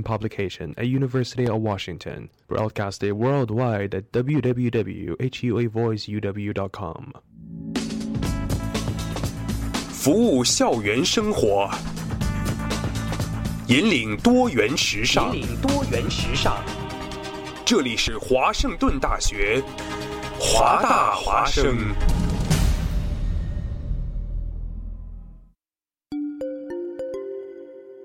publication at University of Washington, broadcasted worldwide at www.huavoiceuw.com. 服务校园生活，引领多元时尚。引领多元时尚。这里是华盛顿大学，华大华生。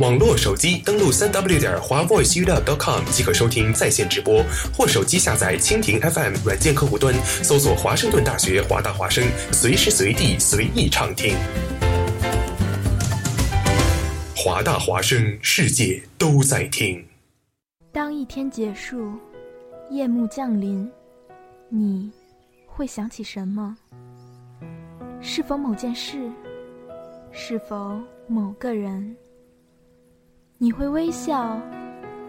网络手机登录三 w 点华 voiceuw.com 即可收听在线直播，或手机下载蜻蜓 FM 软件客户端，搜索华盛顿大学华大华声，随时随地随意畅听。华大华声，世界都在听。当一天结束，夜幕降临，你会想起什么？是否某件事？是否某个人？你会微笑，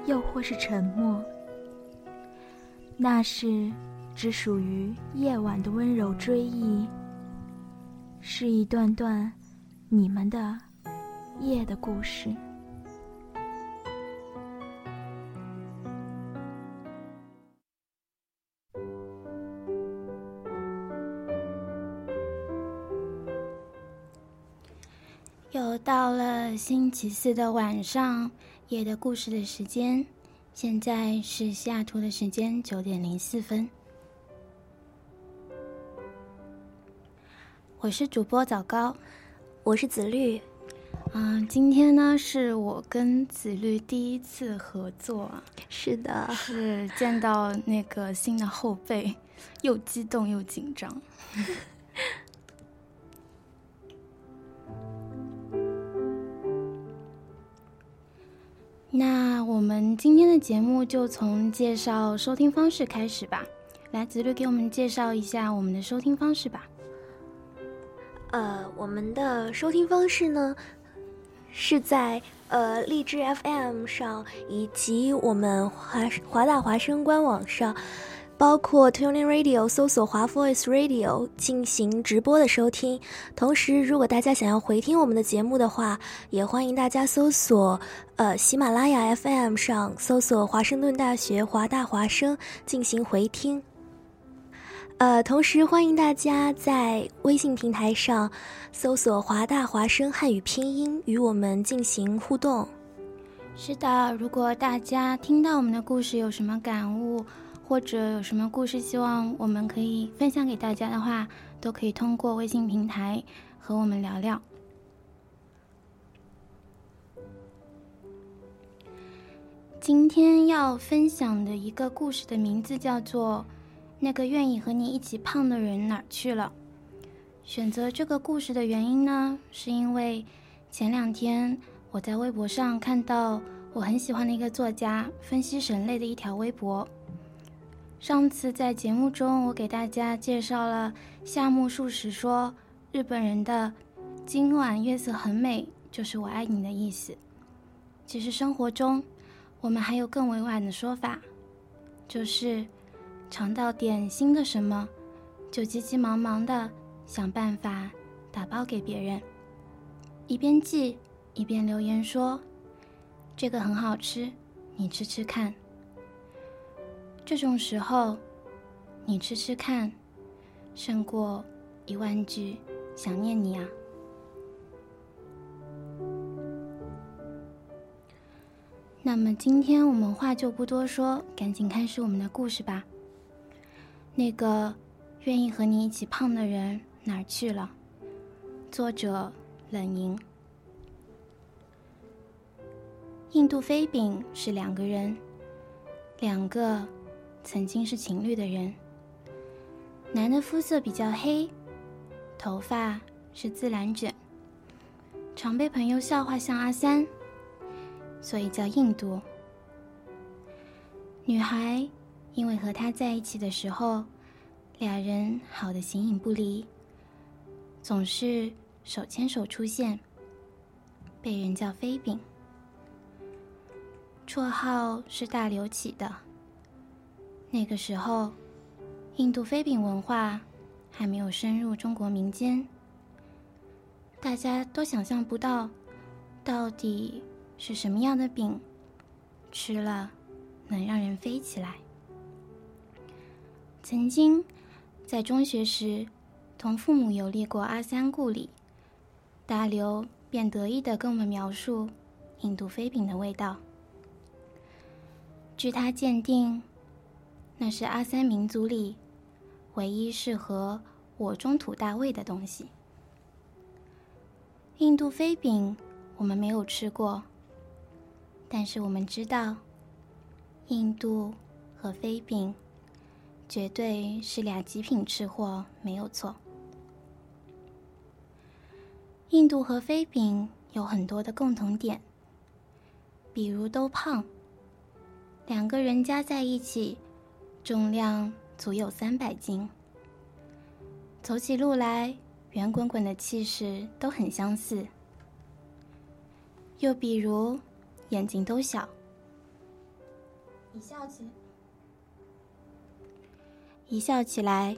又或是沉默？那是只属于夜晚的温柔追忆，是一段段你们的夜的故事。又到了星期四的晚上，夜的故事的时间。现在是西雅图的时间九点零四分。我是主播枣糕，我是紫绿。嗯，今天呢是我跟紫绿第一次合作，是的，是见到那个新的后辈，又激动又紧张。那我们今天的节目就从介绍收听方式开始吧。来，子律给我们介绍一下我们的收听方式吧。呃，我们的收听方式呢，是在呃荔枝 FM 上以及我们华华大华声官网上。包括 Tuning Radio 搜索华 Voice Radio 进行直播的收听，同时如果大家想要回听我们的节目的话，也欢迎大家搜索呃喜马拉雅 FM 上搜索华盛顿大学华大华声进行回听。呃，同时欢迎大家在微信平台上搜索华大华声汉语拼音与我们进行互动。是的，如果大家听到我们的故事有什么感悟？或者有什么故事希望我们可以分享给大家的话，都可以通过微信平台和我们聊聊。今天要分享的一个故事的名字叫做《那个愿意和你一起胖的人哪儿去了》。选择这个故事的原因呢，是因为前两天我在微博上看到我很喜欢的一个作家分析人类的一条微博。上次在节目中，我给大家介绍了夏目漱石说日本人的“今晚月色很美”就是我爱你的意思。其实生活中，我们还有更委婉的说法，就是尝到点新的什么，就急急忙忙的想办法打包给别人，一边寄一边留言说。这个很好吃，你吃吃看。这种时候，你吃吃看，胜过一万句想念你啊。那么今天我们话就不多说，赶紧开始我们的故事吧。那个愿意和你一起胖的人哪儿去了？作者：冷莹。印度飞饼是两个人，两个曾经是情侣的人。男的肤色比较黑，头发是自然卷，常被朋友笑话像阿三，所以叫印度。女孩因为和他在一起的时候，俩人好的形影不离，总是手牵手出现，被人叫飞饼。绰号是大刘起的。那个时候，印度飞饼文化还没有深入中国民间，大家都想象不到，到底是什么样的饼，吃了能让人飞起来。曾经在中学时，同父母游历过阿三故里，大刘便得意的跟我们描述印度飞饼的味道。据他鉴定，那是阿三民族里唯一适合我中土大卫的东西。印度飞饼我们没有吃过，但是我们知道，印度和飞饼绝对是俩极品吃货，没有错。印度和飞饼有很多的共同点，比如都胖。两个人加在一起，重量足有三百斤。走起路来，圆滚滚的气势都很相似。又比如，眼睛都小，一笑起，一笑起来，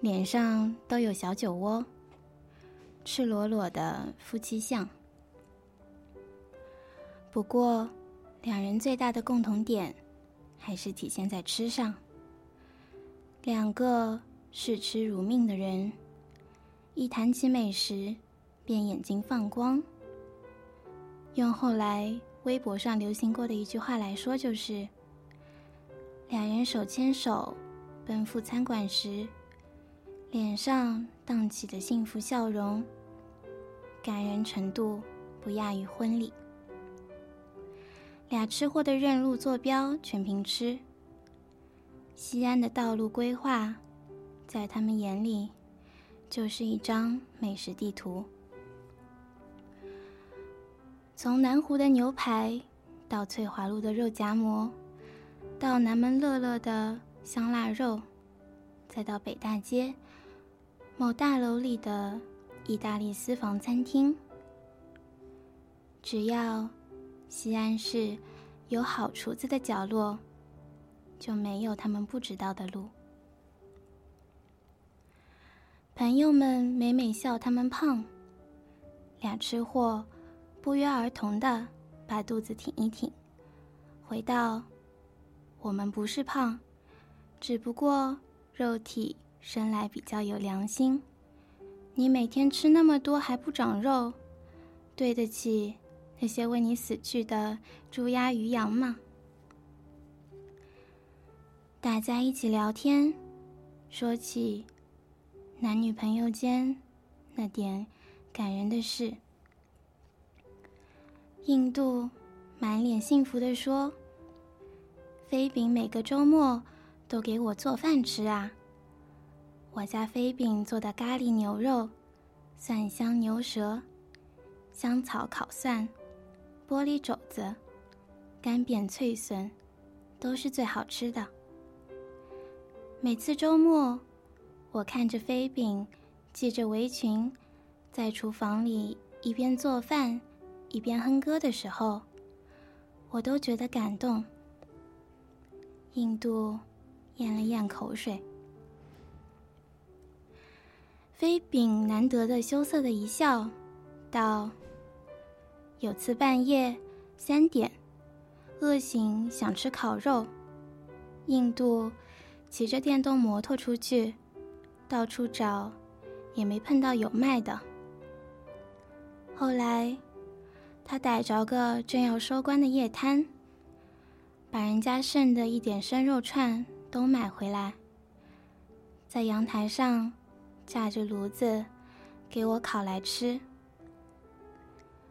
脸上都有小酒窝，赤裸裸的夫妻相。不过，两人最大的共同点。还是体现在吃上。两个视吃如命的人，一谈起美食，便眼睛放光。用后来微博上流行过的一句话来说，就是：“两人手牵手奔赴餐馆时，脸上荡起的幸福笑容，感人程度不亚于婚礼。”俩吃货的认路坐标全凭吃。西安的道路规划，在他们眼里，就是一张美食地图。从南湖的牛排，到翠华路的肉夹馍，到南门乐乐的香腊肉，再到北大街某大楼里的意大利私房餐厅，只要。西安市有好厨子的角落，就没有他们不知道的路。朋友们每每笑他们胖，俩吃货不约而同的把肚子挺一挺，回道：“我们不是胖，只不过肉体生来比较有良心。你每天吃那么多还不长肉，对得起？”那些为你死去的猪鸭鱼羊吗？大家一起聊天，说起男女朋友间那点感人的事。印度满脸幸福的说：“飞饼每个周末都给我做饭吃啊！我家飞饼做的咖喱牛肉、蒜香牛舌、香草烤蒜。”玻璃肘子、干煸脆笋都是最好吃的。每次周末，我看着飞饼系着围裙，在厨房里一边做饭一边哼歌的时候，我都觉得感动。印度咽了咽口水，飞饼难得的羞涩的一笑，道：“有次半夜三点，饿醒想吃烤肉，印度。”骑着电动摩托出去，到处找，也没碰到有卖的。后来，他逮着个正要收官的夜摊，把人家剩的一点生肉串都买回来，在阳台上架着炉子给我烤来吃。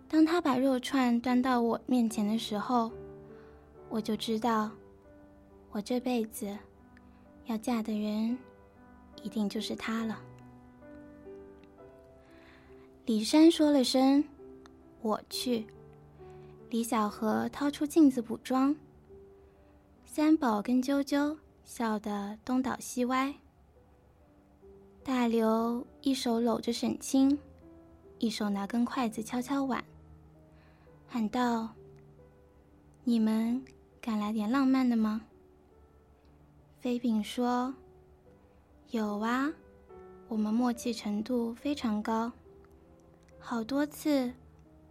当他把肉串端到我面前的时候，我就知道，我这辈子。要嫁的人，一定就是他了。李山说了声“我去”，李小河掏出镜子补妆，三宝跟啾啾笑得东倒西歪。大刘一手搂着沈清，一手拿根筷子敲敲碗，喊道：“你们敢来点浪漫的吗？”飞饼说：“有啊，我们默契程度非常高。好多次，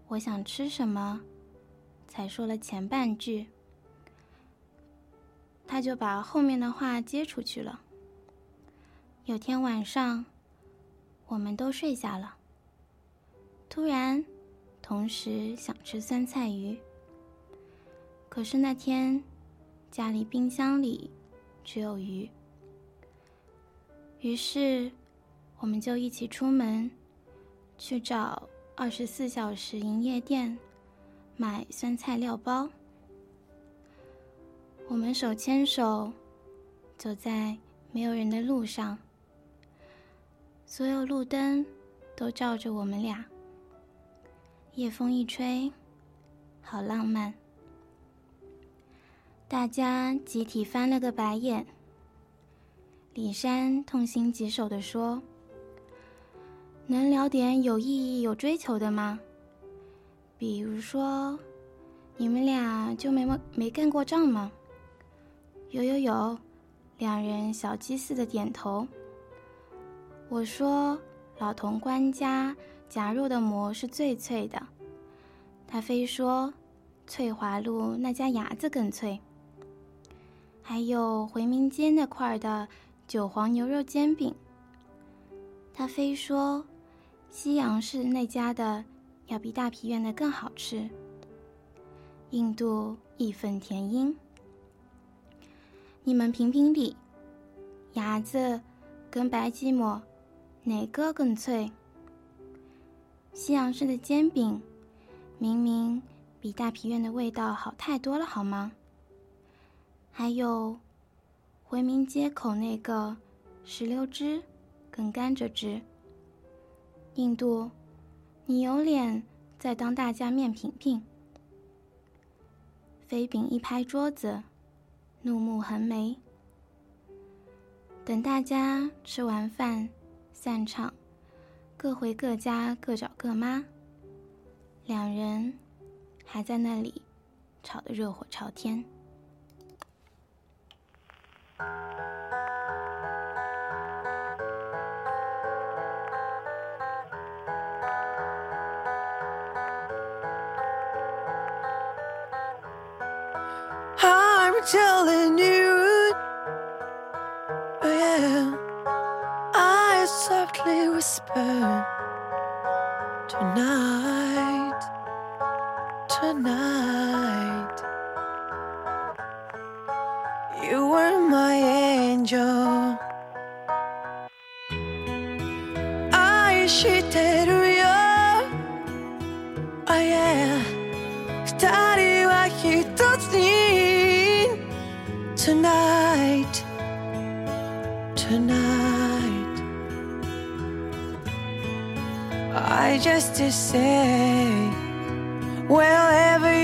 我想吃什么，才说了前半句，他就把后面的话接出去了。有天晚上，我们都睡下了，突然，同时想吃酸菜鱼。可是那天，家里冰箱里……”只有鱼，于是我们就一起出门，去找二十四小时营业店买酸菜料包。我们手牵手走在没有人的路上，所有路灯都照着我们俩。夜风一吹，好浪漫。大家集体翻了个白眼。李山痛心疾首地说：“能聊点有意义、有追求的吗？比如说，你们俩就没没干过仗吗？”有有有，两人小鸡似的点头。我说：“老潼关家夹肉的馍是最脆的。”他非说：“翠华路那家牙子更脆。”还有回民街那块的韭黄牛肉煎饼，他非说西洋市那家的要比大皮院的更好吃。印度义愤填膺，你们评评理，牙子跟白吉馍哪个更脆？西洋式的煎饼明明比大皮院的味道好太多了，好吗？还有，回民街口那个石榴汁跟甘蔗汁。印度，你有脸再当大家面品品？飞饼一拍桌子，怒目横眉。等大家吃完饭散场，各回各家各找各妈。两人还在那里吵得热火朝天。I'm telling you, yeah, I softly whisper tonight, tonight. Tonight. I just to say Wherever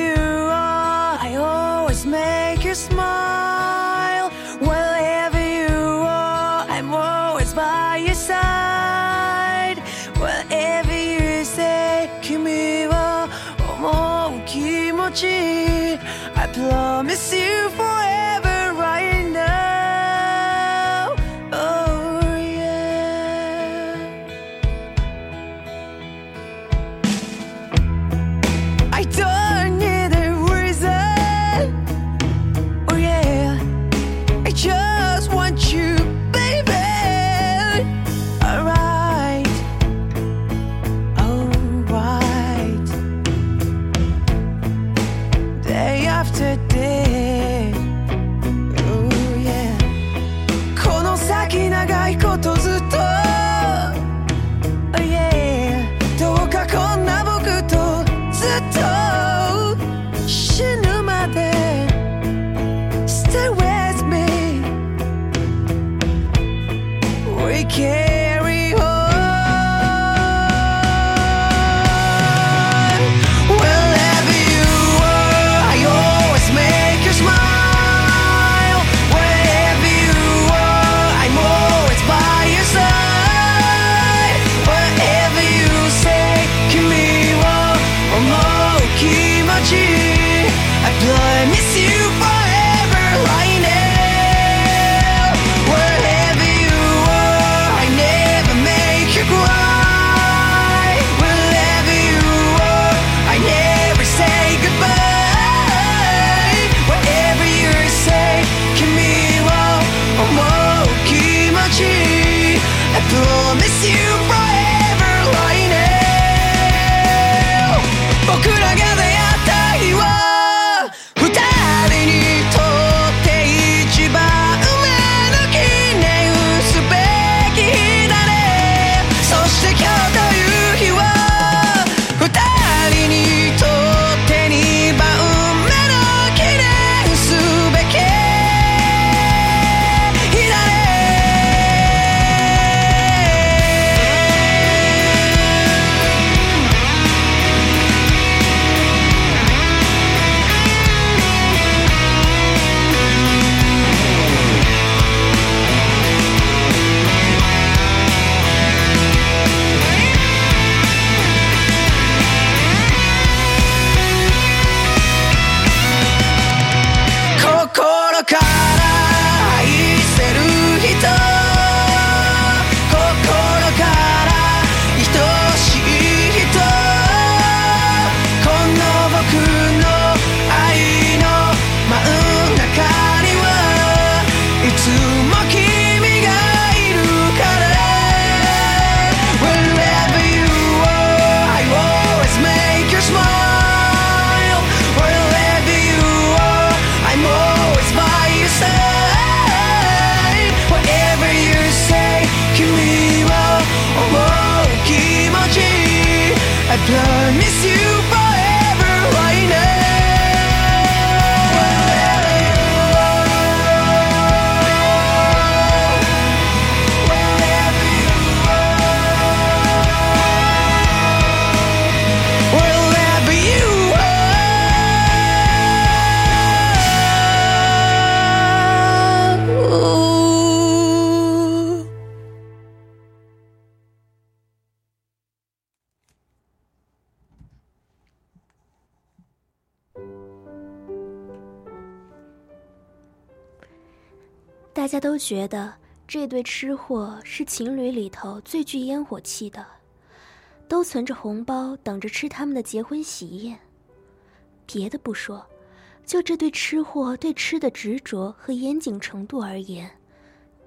大家都觉得这对吃货是情侣里头最具烟火气的，都存着红包等着吃他们的结婚喜宴。别的不说，就这对吃货对吃的执着和严谨程度而言，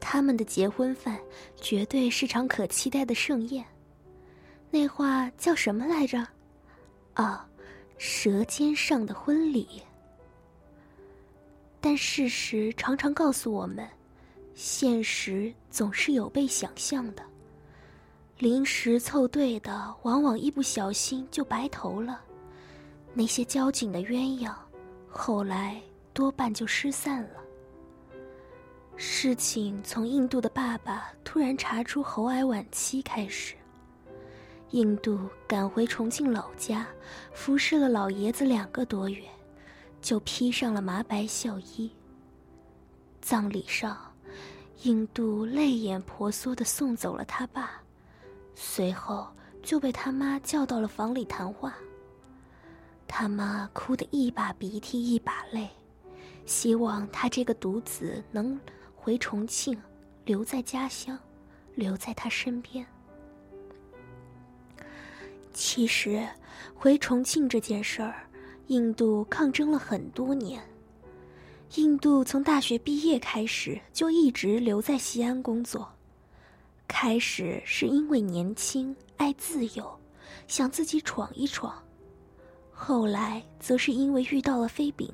他们的结婚饭绝对是场可期待的盛宴。那话叫什么来着？啊，舌尖上的婚礼。但事实常常告诉我们，现实总是有被想象的。临时凑对的，往往一不小心就白头了。那些交警的鸳鸯，后来多半就失散了。事情从印度的爸爸突然查出喉癌晚期开始。印度赶回重庆老家，服侍了老爷子两个多月，就披上了麻白孝衣。葬礼上，印度泪眼婆娑的送走了他爸，随后就被他妈叫到了房里谈话。他妈哭得一把鼻涕一把泪，希望他这个独子能回重庆，留在家乡，留在他身边。其实，回重庆这件事儿，印度抗争了很多年。印度从大学毕业开始就一直留在西安工作，开始是因为年轻爱自由，想自己闯一闯，后来则是因为遇到了飞饼。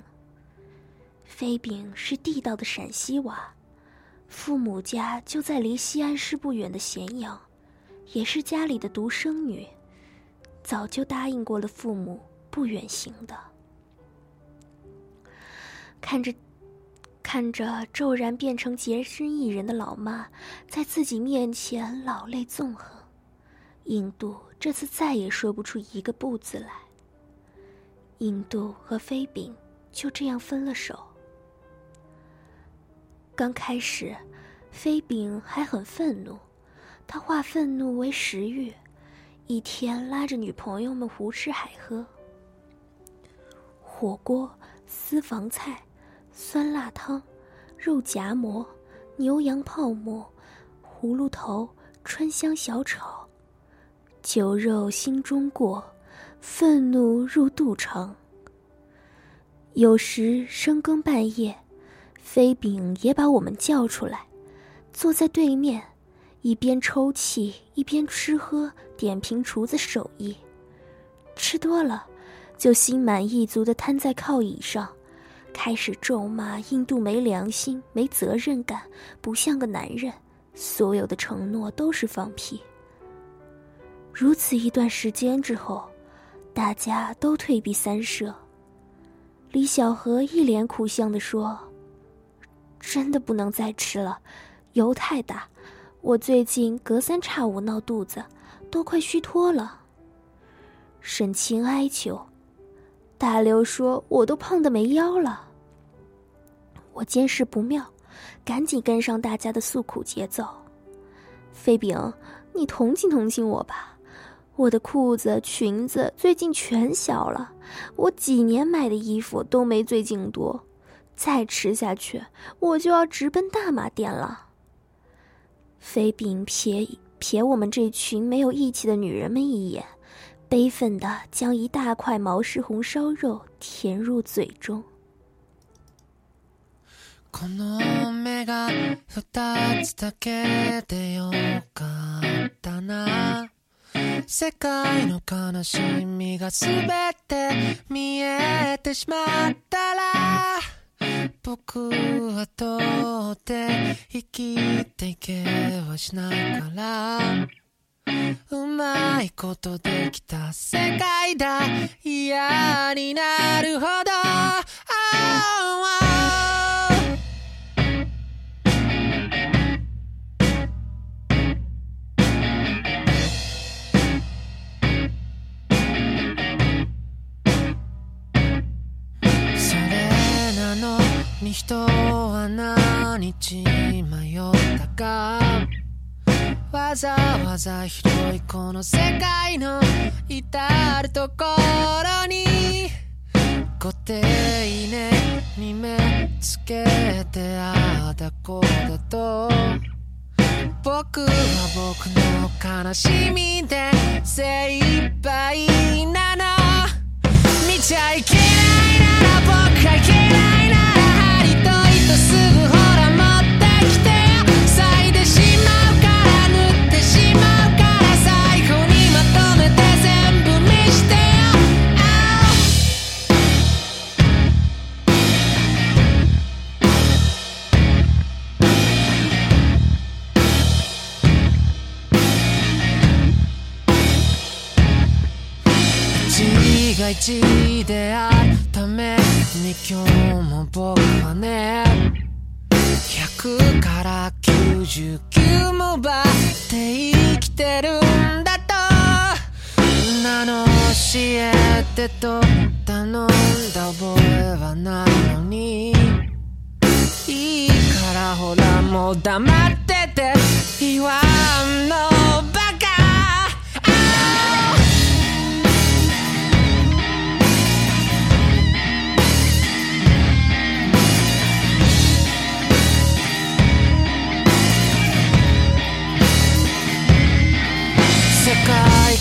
飞饼是地道的陕西娃，父母家就在离西安市不远的咸阳，也是家里的独生女。早就答应过了父母不远行的。看着，看着骤然变成孑身一人的老妈，在自己面前老泪纵横，印度这次再也说不出一个不字来。印度和飞饼就这样分了手。刚开始，飞饼还很愤怒，他化愤怒为食欲。一天拉着女朋友们胡吃海喝，火锅、私房菜、酸辣汤、肉夹馍、牛羊泡馍、葫芦头、川香小炒，酒肉心中过，愤怒入肚肠。有时深更半夜，飞饼也把我们叫出来，坐在对面。一边抽泣一边吃喝，点评厨子手艺。吃多了，就心满意足地瘫在靠椅上，开始咒骂印度没良心、没责任感，不像个男人，所有的承诺都是放屁。如此一段时间之后，大家都退避三舍。李小河一脸苦相地说：“真的不能再吃了，油太大。”我最近隔三差五闹肚子，都快虚脱了。沈清哀求，大刘说我都胖得没腰了。我见势不妙，赶紧跟上大家的诉苦节奏。飞饼，你同情同情我吧，我的裤子裙子最近全小了，我几年买的衣服都没最近多，再吃下去我就要直奔大马店了。飞饼瞥瞥我们这群没有义气的女人们一眼，悲愤地将一大块毛氏红烧肉填入嘴中。この目が二つだけでよかったな。世界の悲しみが全て見えてしまったら僕はどうって生きていけはしないからうまいことできた世界だ。嫌になるほど、oh, oh. に人は何日迷ったか。わざわざ広いこの世界の至るところにご丁寧に目つけてああだこうだと。僕は僕の悲しみで精一杯なの。見ちゃいけないなら僕はいけない。が一であるために今日も僕はね100から99もばって生きてるんだと。女の教えてと頼んだ覚えはないのに。いいからほらもう黙ってて。言わんの。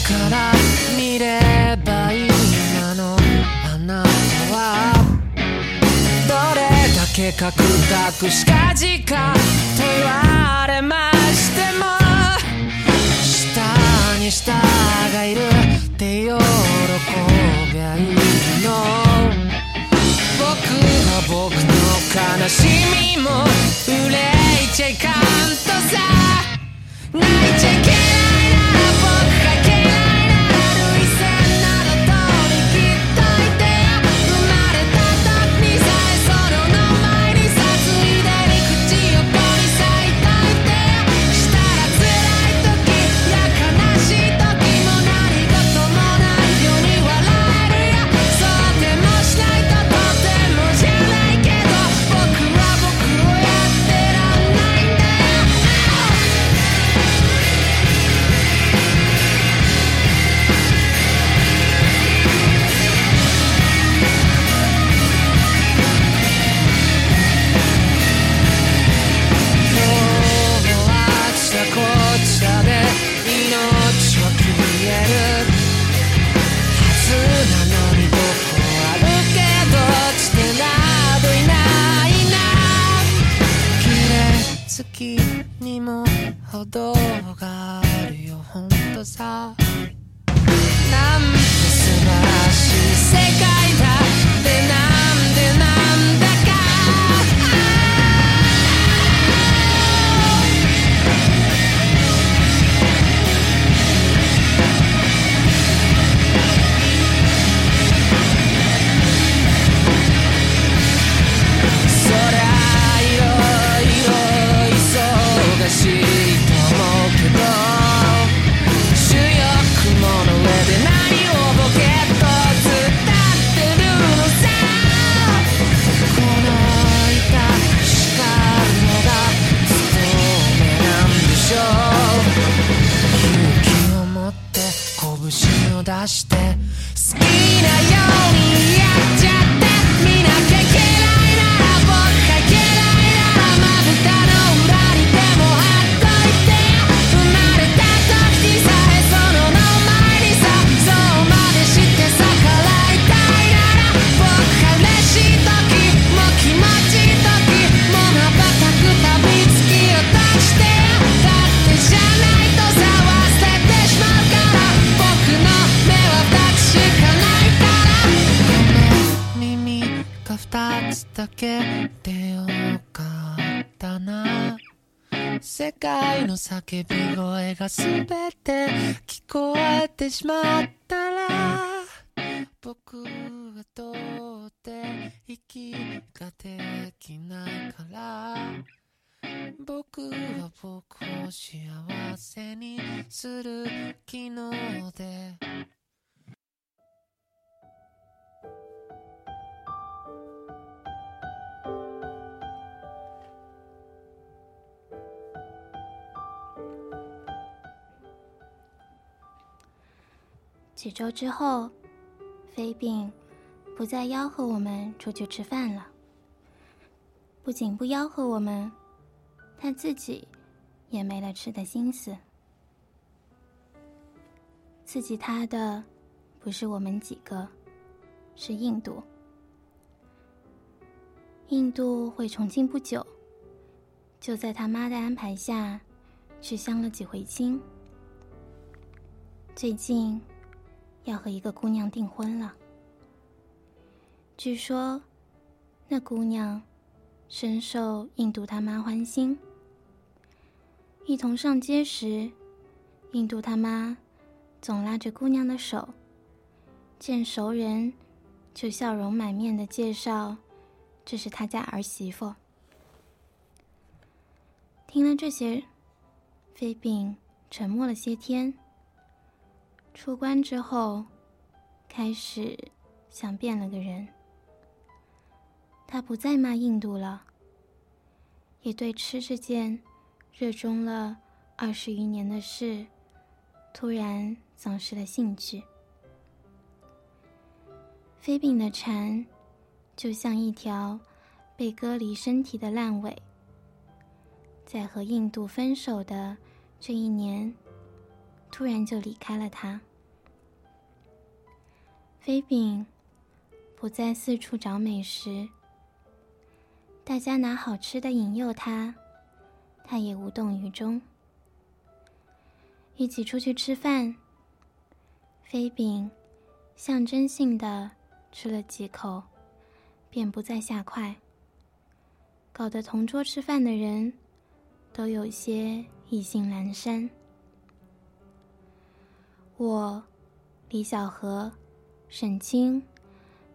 から見ればいい今のあなたはどれだけカクカクしかじかと言われましても下に下がいるって喜びゃいいの僕は僕の悲しみも憂いちゃいかんとさ。叫び声が全て聞こえてしまったら僕はどうって息ができないから僕は僕を幸せにする機能で几周之后，飞病不再吆喝我们出去吃饭了。不仅不吆喝我们，他自己也没了吃的心思。刺激他的不是我们几个，是印度。印度回重庆不久，就在他妈的安排下，去相了几回亲。最近。要和一个姑娘订婚了。据说，那姑娘深受印度他妈欢心。一同上街时，印度他妈总拉着姑娘的手，见熟人就笑容满面的介绍：“这是他家儿媳妇。”听了这些，飞饼沉默了些天。出关之后，开始想变了个人。他不再骂印度了，也对吃这件热衷了二十余年的事突然丧失了兴趣。飞饼的蝉就像一条被割离身体的烂尾，在和印度分手的这一年，突然就离开了他。飞饼不再四处找美食。大家拿好吃的引诱他，他也无动于衷。一起出去吃饭，飞饼象征性的吃了几口，便不再下筷，搞得同桌吃饭的人都有些意兴阑珊。我、李小河、沈清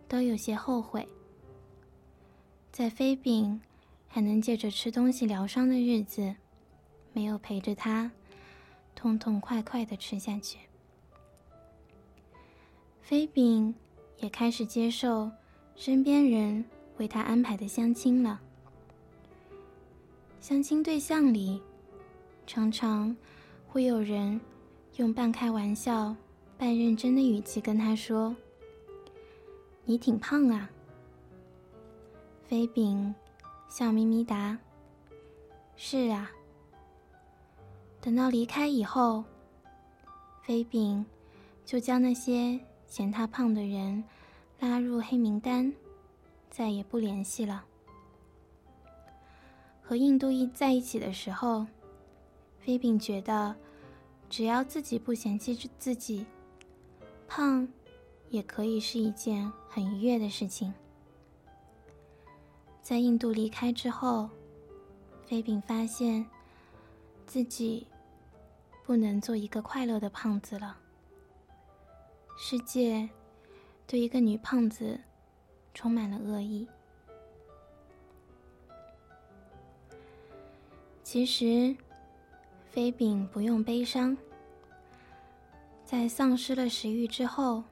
都有些后悔。在飞饼还能借着吃东西疗伤的日子，没有陪着他痛痛快快的吃下去。飞饼也开始接受身边人为他安排的相亲了。相亲对象里，常常会有人用半开玩笑、半认真的语气跟他说：“你挺胖啊。”飞饼笑眯眯答：“是啊。”等到离开以后，飞饼就将那些嫌他胖的人拉入黑名单，再也不联系了。和印度一在一起的时候，飞饼觉得，只要自己不嫌弃自己，胖也可以是一件很愉悦的事情。在印度离开之后，飞饼发现自己不能做一个快乐的胖子了。世界对一个女胖子充满了恶意。其实，飞饼不用悲伤。在丧失了食欲之后，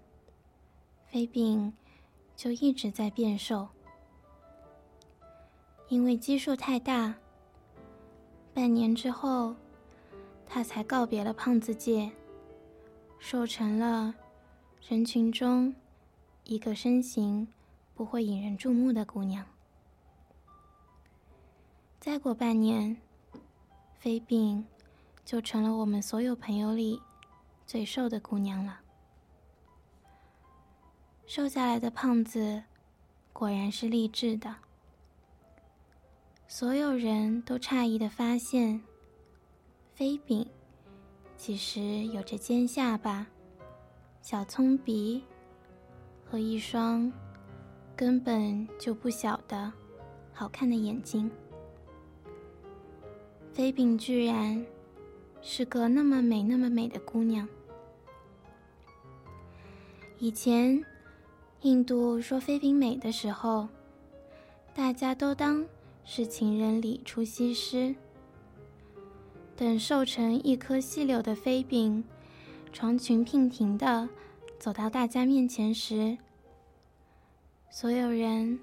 飞饼就一直在变瘦。因为基数太大，半年之后，他才告别了胖子界，瘦成了人群中一个身形不会引人注目的姑娘。再过半年，飞饼就成了我们所有朋友里最瘦的姑娘了。瘦下来的胖子，果然是励志的。所有人都诧异的发现，飞饼其实有着尖下巴、小葱鼻和一双根本就不小的好看的眼睛。飞饼居然是个那么美、那么美的姑娘。以前印度说飞饼美的时候，大家都当。是情人里出西施。等瘦成一棵细柳的飞饼，床裙娉婷的走到大家面前时，所有人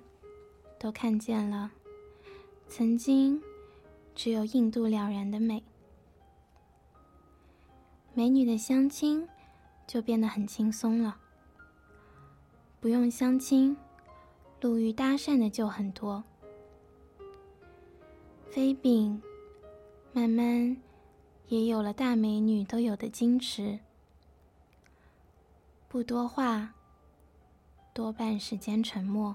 都看见了曾经只有印度了然的美。美女的相亲就变得很轻松了，不用相亲，路遇搭讪的就很多。飞饼慢慢也有了大美女都有的矜持，不多话，多半时间沉默，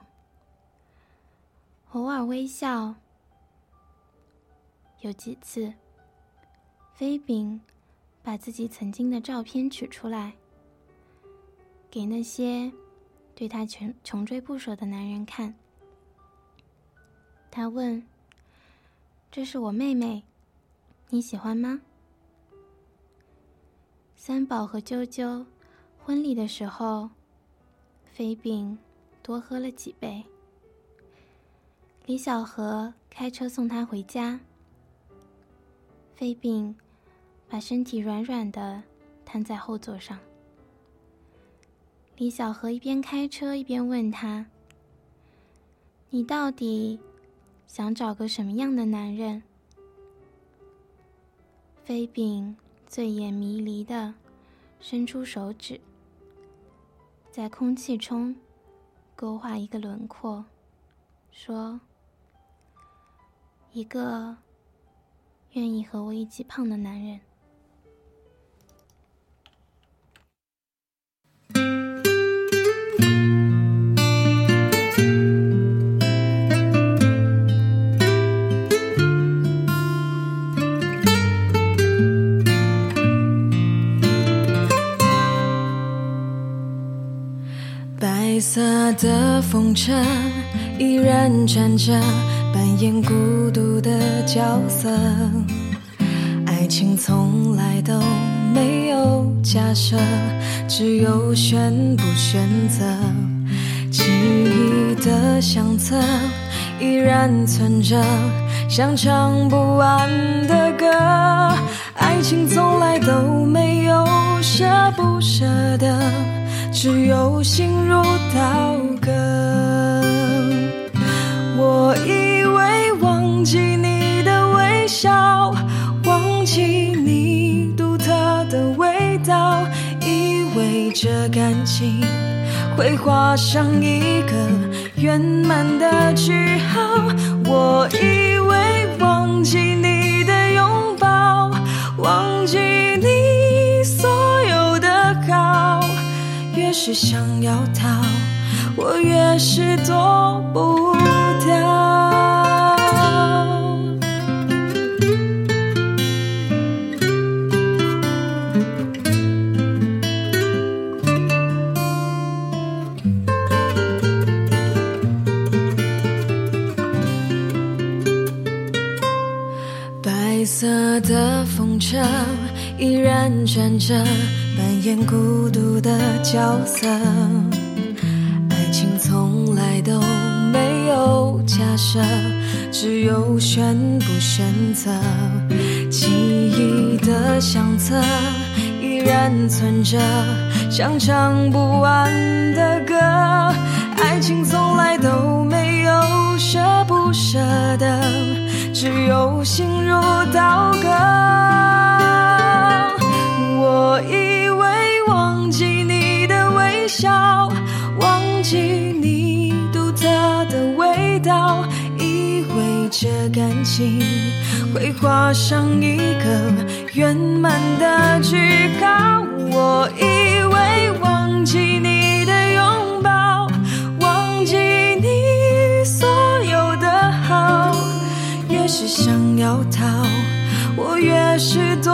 偶尔微笑。有几次，飞饼把自己曾经的照片取出来，给那些对他穷穷追不舍的男人看。他问。这是我妹妹，你喜欢吗？三宝和啾啾婚礼的时候，飞饼多喝了几杯。李小河开车送他回家，飞饼把身体软软的瘫在后座上。李小河一边开车一边问他：“你到底想找个什么样的男人？飞饼醉眼迷离的伸出手指，在空气中勾画一个轮廓，说：“一个愿意和我一起胖的男人。”的风车依然转着，扮演孤独的角色。爱情从来都没有假设，只有选不选择。记忆的相册依然存着，像唱不完的歌。爱情从来都没有舍不舍得。只有心如刀割割。我以为忘记你的微笑，忘记你独特的味道，以为这感情会画上一个圆满的句号。我以为忘记你的拥抱，忘记你所有的好。越是想要逃，我越是躲不掉。白色的风筝依然转着，扮演孤独的角色。只有选不选择。记忆的相册依然存着，像唱不完的歌。爱情从来都没有舍不舍得，只有心如刀割。这感情会画上一个圆满的句号。我以为忘记你的拥抱，忘记你所有的好，越是想要逃，我越是躲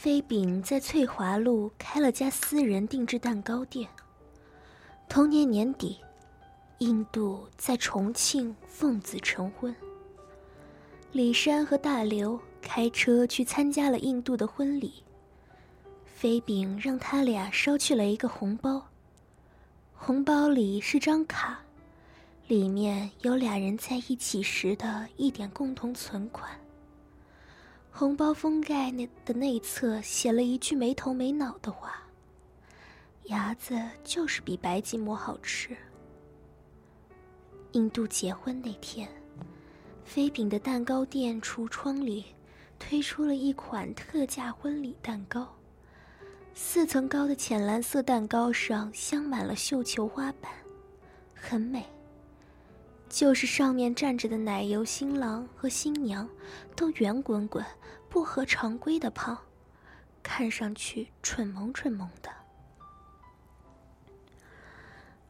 飞饼在翠华路开了家私人定制蛋糕店。同年年底，印度在重庆奉子成婚。李珊和大刘开车去参加了印度的婚礼。飞饼让他俩捎去了一个红包，红包里是张卡，里面有俩人在一起时的一点共同存款。红包封盖那的内侧写了一句没头没脑的话：“牙子就是比白吉馍好吃。”印度结婚那天，飞饼的蛋糕店橱窗里推出了一款特价婚礼蛋糕。四层高的浅蓝色蛋糕上镶满了绣球花瓣，很美。就是上面站着的奶油新郎和新娘，都圆滚滚、不合常规的胖，看上去蠢萌蠢萌的。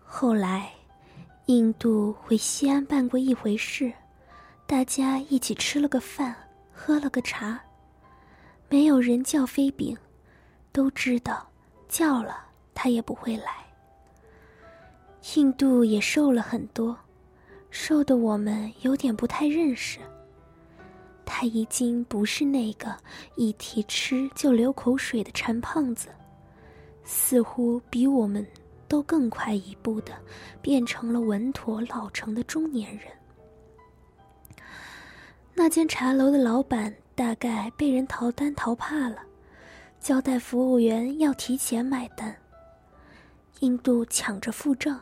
后来，印度回西安办过一回事，大家一起吃了个饭，喝了个茶，没有人叫飞饼。都知道，叫了他也不会来。印度也瘦了很多，瘦的我们有点不太认识。他已经不是那个一提吃就流口水的馋胖子，似乎比我们都更快一步的变成了稳妥老成的中年人。那间茶楼的老板大概被人逃单逃怕了。交代服务员要提前买单。印度抢着付账，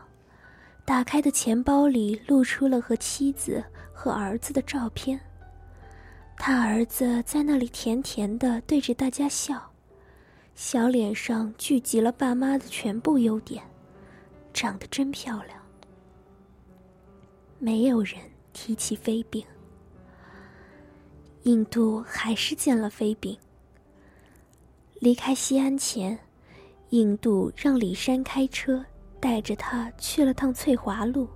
打开的钱包里露出了和妻子和儿子的照片。他儿子在那里甜甜的对着大家笑，小脸上聚集了爸妈的全部优点，长得真漂亮。没有人提起飞饼，印度还是见了飞饼。离开西安前，印度让李山开车带着他去了趟翠华路。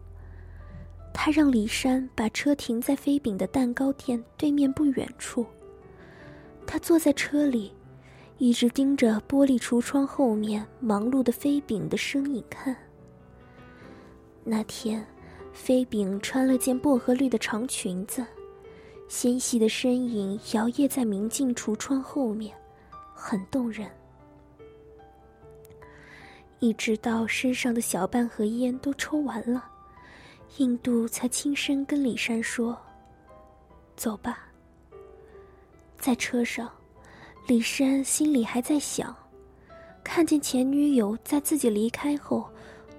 他让李山把车停在飞饼的蛋糕店对面不远处。他坐在车里，一直盯着玻璃橱窗后面忙碌的飞饼的身影看。那天，飞饼穿了件薄荷绿的长裙子，纤细的身影摇曳在明镜橱窗后面。很动人，一直到身上的小半盒烟都抽完了，印度才轻声跟李山说：“走吧。”在车上，李山心里还在想：看见前女友在自己离开后，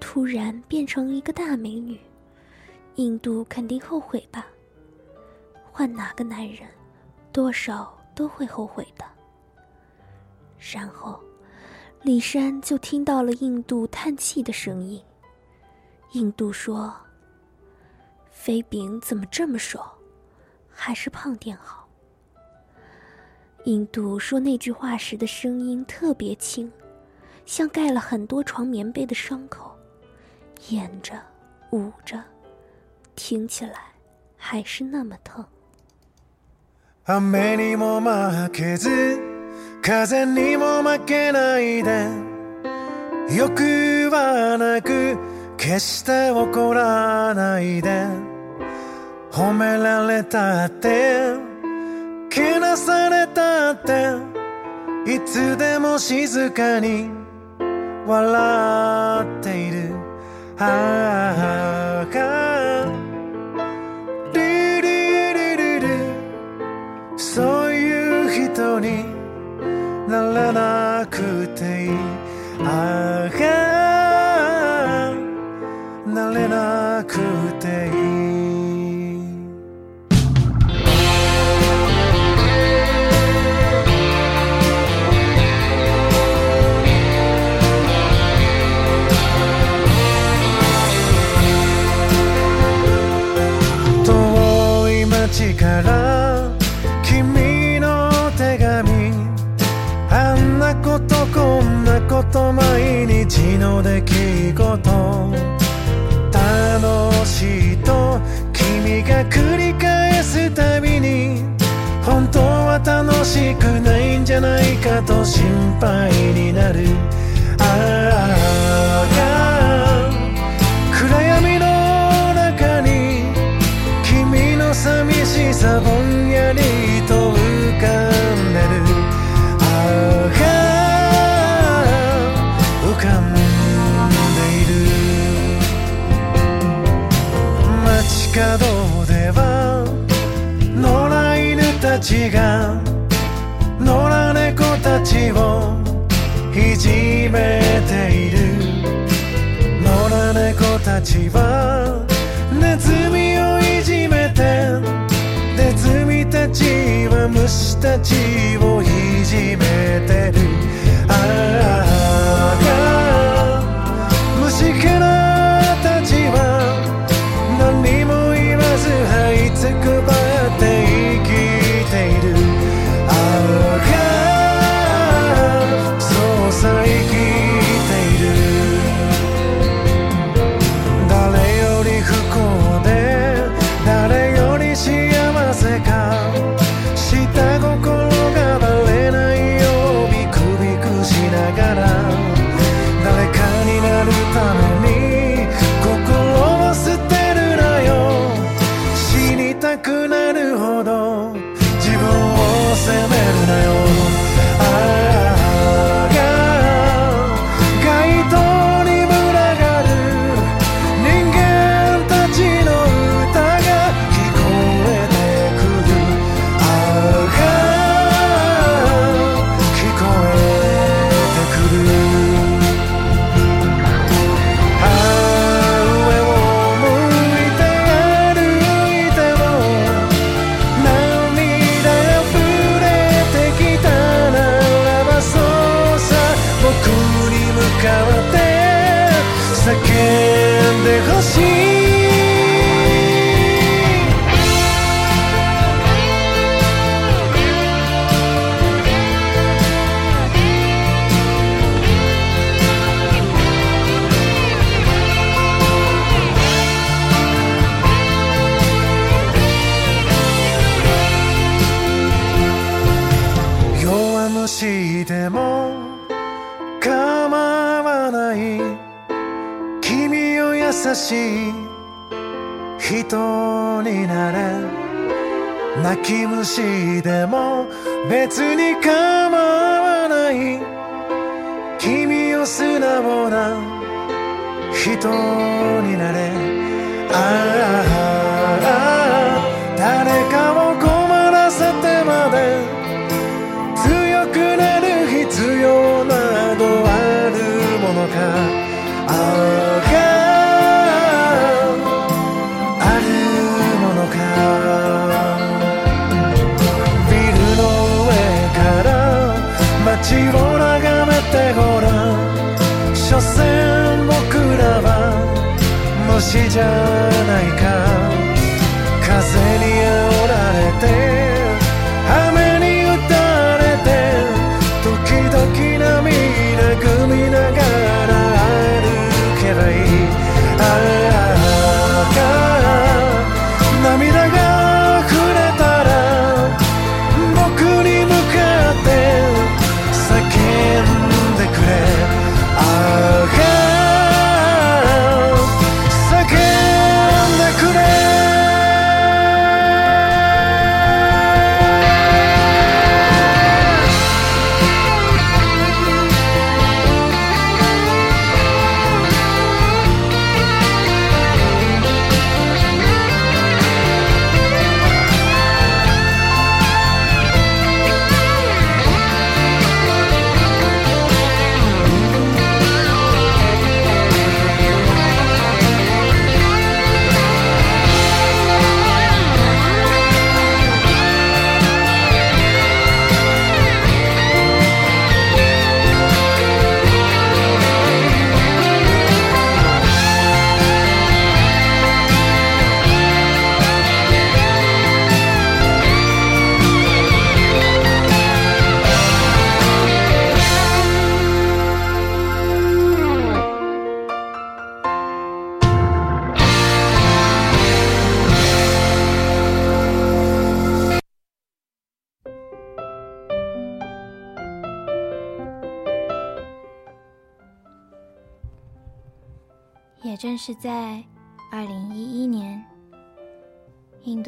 突然变成一个大美女，印度肯定后悔吧？换哪个男人，多少都会后悔的。然后，李山就听到了印度叹气的声音。印度说：“飞饼怎么这么瘦？还是胖点好。”印度说那句话时的声音特别轻，像盖了很多床棉被的伤口，掩着、捂着，听起来还是那么疼。風にも負けないで。欲はなく決して怒らないで。褒められたってけなされたっていつでも静かに笑っている。ああリリリリリそういう人にならなくていい。と毎日の出来事。楽しいと君が繰り返すたびに。本当は楽しくないんじゃないかと心配。ちが野良猫たちをいじめている。野良猫たちはネズミをいじめてネズミたちは虫たちをいじめてる。ああ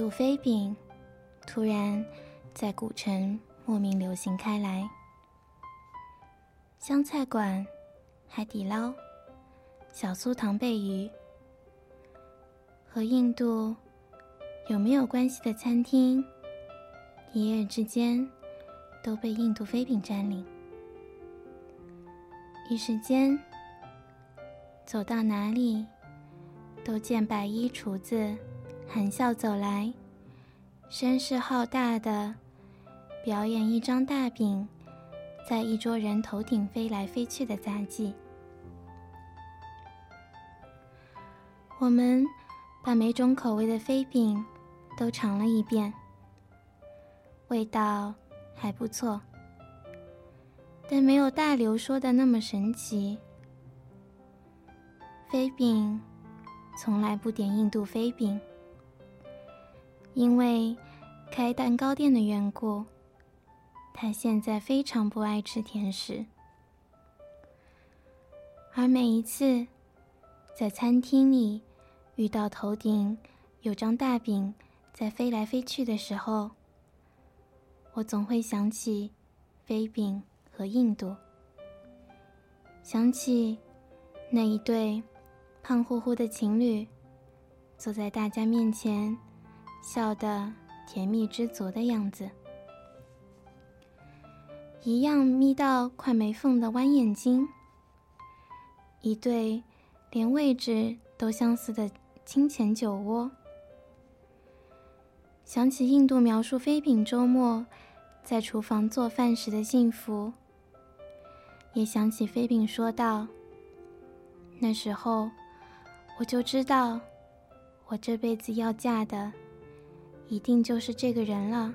印度飞饼突然在古城莫名流行开来，湘菜馆、海底捞、小酥糖贝鱼。和印度有没有关系的餐厅，一夜之间都被印度飞饼占领。一时间走到哪里都见白衣厨子。含笑走来，声势浩大的表演一张大饼在一桌人头顶飞来飞去的杂技。我们把每种口味的飞饼都尝了一遍。味道还不错。但没有大刘说的那么神奇。飞饼，从来不点印度飞饼。因为开蛋糕店的缘故，他现在非常不爱吃甜食，而每一次。在餐厅里遇到头顶有张大饼在飞来飞去的时候，我总会想起飞饼和印度，想起那一对胖乎乎的情侣坐在大家面前笑得甜蜜知足的样子，一样眯到快没缝的弯眼睛，一对。连位置都相似的清浅酒窝，想起印度描述妃嫔周末在厨房做饭时的幸福，也想起妃嫔说道：“那时候我就知道，我这辈子要嫁的一定就是这个人了。”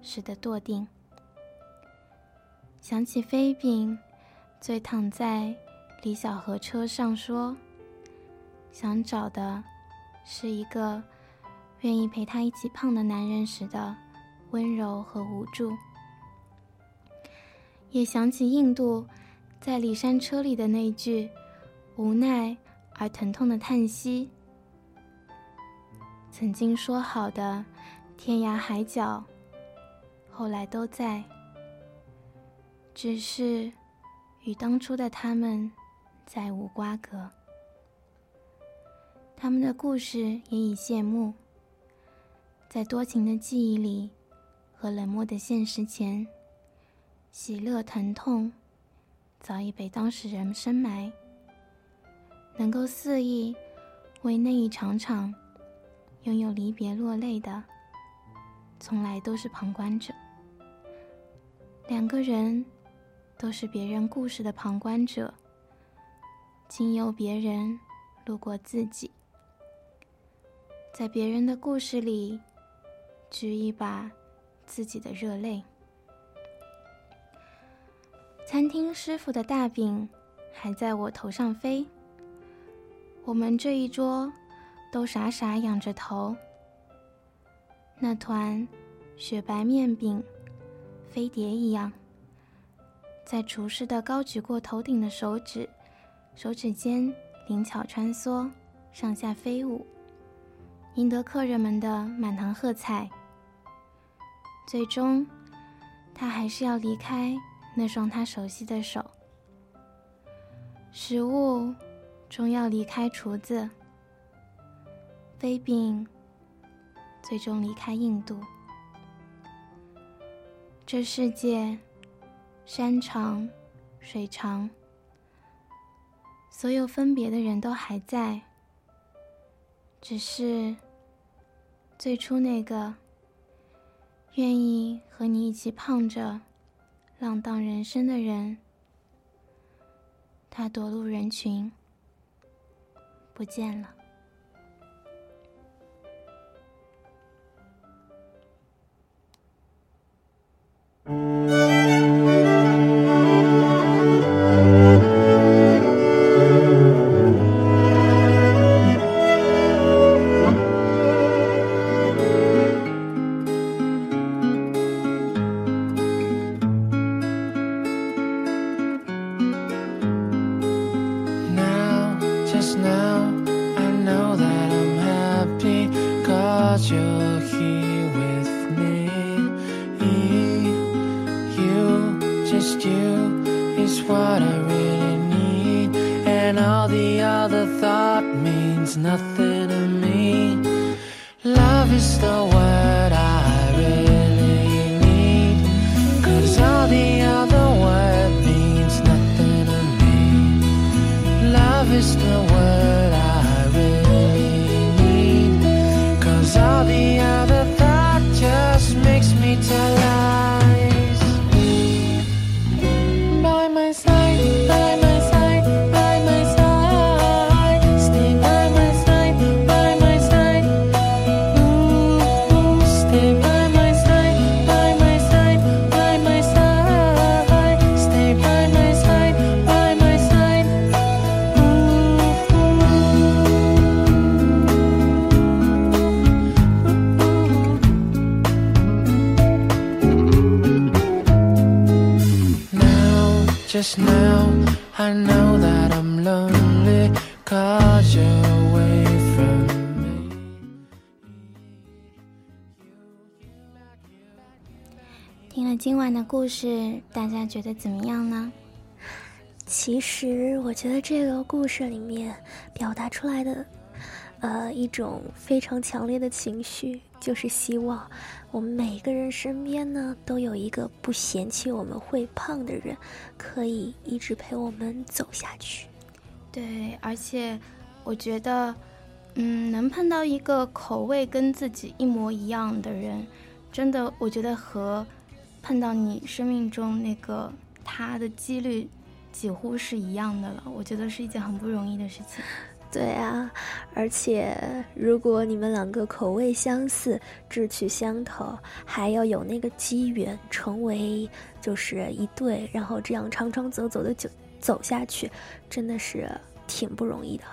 使得堕定。想起飞饼醉躺在李小河车上说。想找的，是一个愿意陪他一起胖的男人时的温柔和无助。也想起印度在里山车里的那句无奈而疼痛的叹息。曾经说好的天涯海角，后来都在，只是与当初的他们再无瓜葛。他们的故事也已谢幕，在多情的记忆里和冷漠的现实前，喜乐疼痛早已被当事人深埋。能够肆意为那一场场拥有离别落泪的，从来都是旁观者。两个人都是别人故事的旁观者，经由别人路过自己。在别人的故事里，掬一把自己的热泪。餐厅师傅的大饼还在我头上飞。我们这一桌都傻傻仰着头。那团雪白面饼，飞碟一样，在厨师的高举过头顶的手指，手指间灵巧穿梭，上下飞舞。赢得客人们的满堂喝彩。最终，他还是要离开那双他熟悉的手。食物终要离开厨子，飞饼最终离开印度。这世界，山长水长，所有分别的人都还在，只是。最初那个愿意和你一起胖着浪荡人生的人，他躲入人群，不见了。Música just now I know that I'm lonely cause you're away from me 听了今晚的故事，大家觉得怎么样呢？其实我觉得这个故事里面表达出来的，呃，一种非常强烈的情绪，就是希望我们每个人身边呢，都有一个不嫌弃我们会胖的人，可以一直陪我们走下去。对，而且我觉得，嗯，能碰到一个口味跟自己一模一样的人，真的，我觉得和碰到你生命中那个他的几率。几乎是一样的了，我觉得是一件很不容易的事情。对啊，而且如果你们两个口味相似、志趣相投，还要有那个机缘成为就是一对，然后这样长长走走的走走下去，真的是挺不容易的。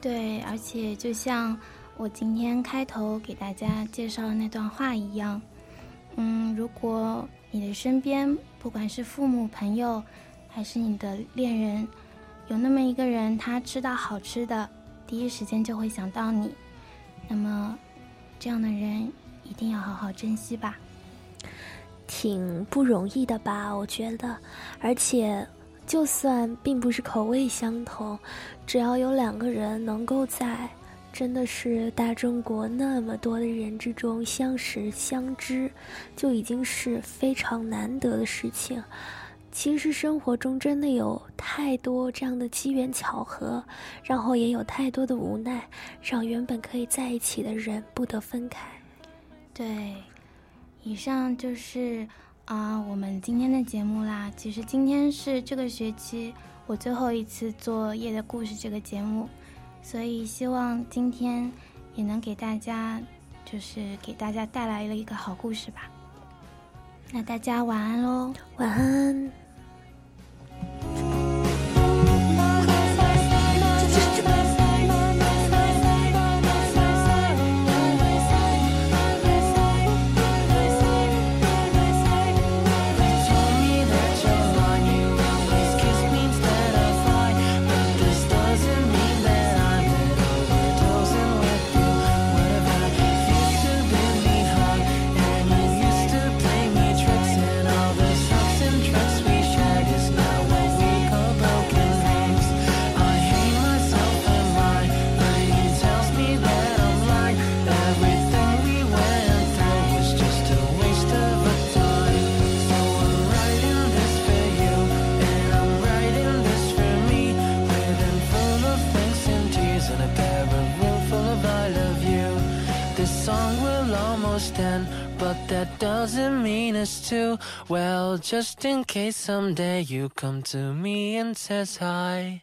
对，而且就像我今天开头给大家介绍的那段话一样，嗯，如果你的身边不管是父母、朋友，还是你的恋人，有那么一个人，他吃到好吃的，第一时间就会想到你。那么，这样的人一定要好好珍惜吧。挺不容易的吧，我觉得。而且，就算并不是口味相同，只要有两个人能够在真的是大中国那么多的人之中相识相知，就已经是非常难得的事情。其实生活中真的有太多这样的机缘巧合，然后也有太多的无奈，让原本可以在一起的人不得分开。对，以上就是啊我们今天的节目啦。其实今天是这个学期我最后一次做《夜的故事》这个节目，所以希望今天也能给大家，就是给大家带来了一个好故事吧。那大家晚安喽，晚安。Yeah. But that doesn't mean it's too well. Just in case someday you come to me and says hi.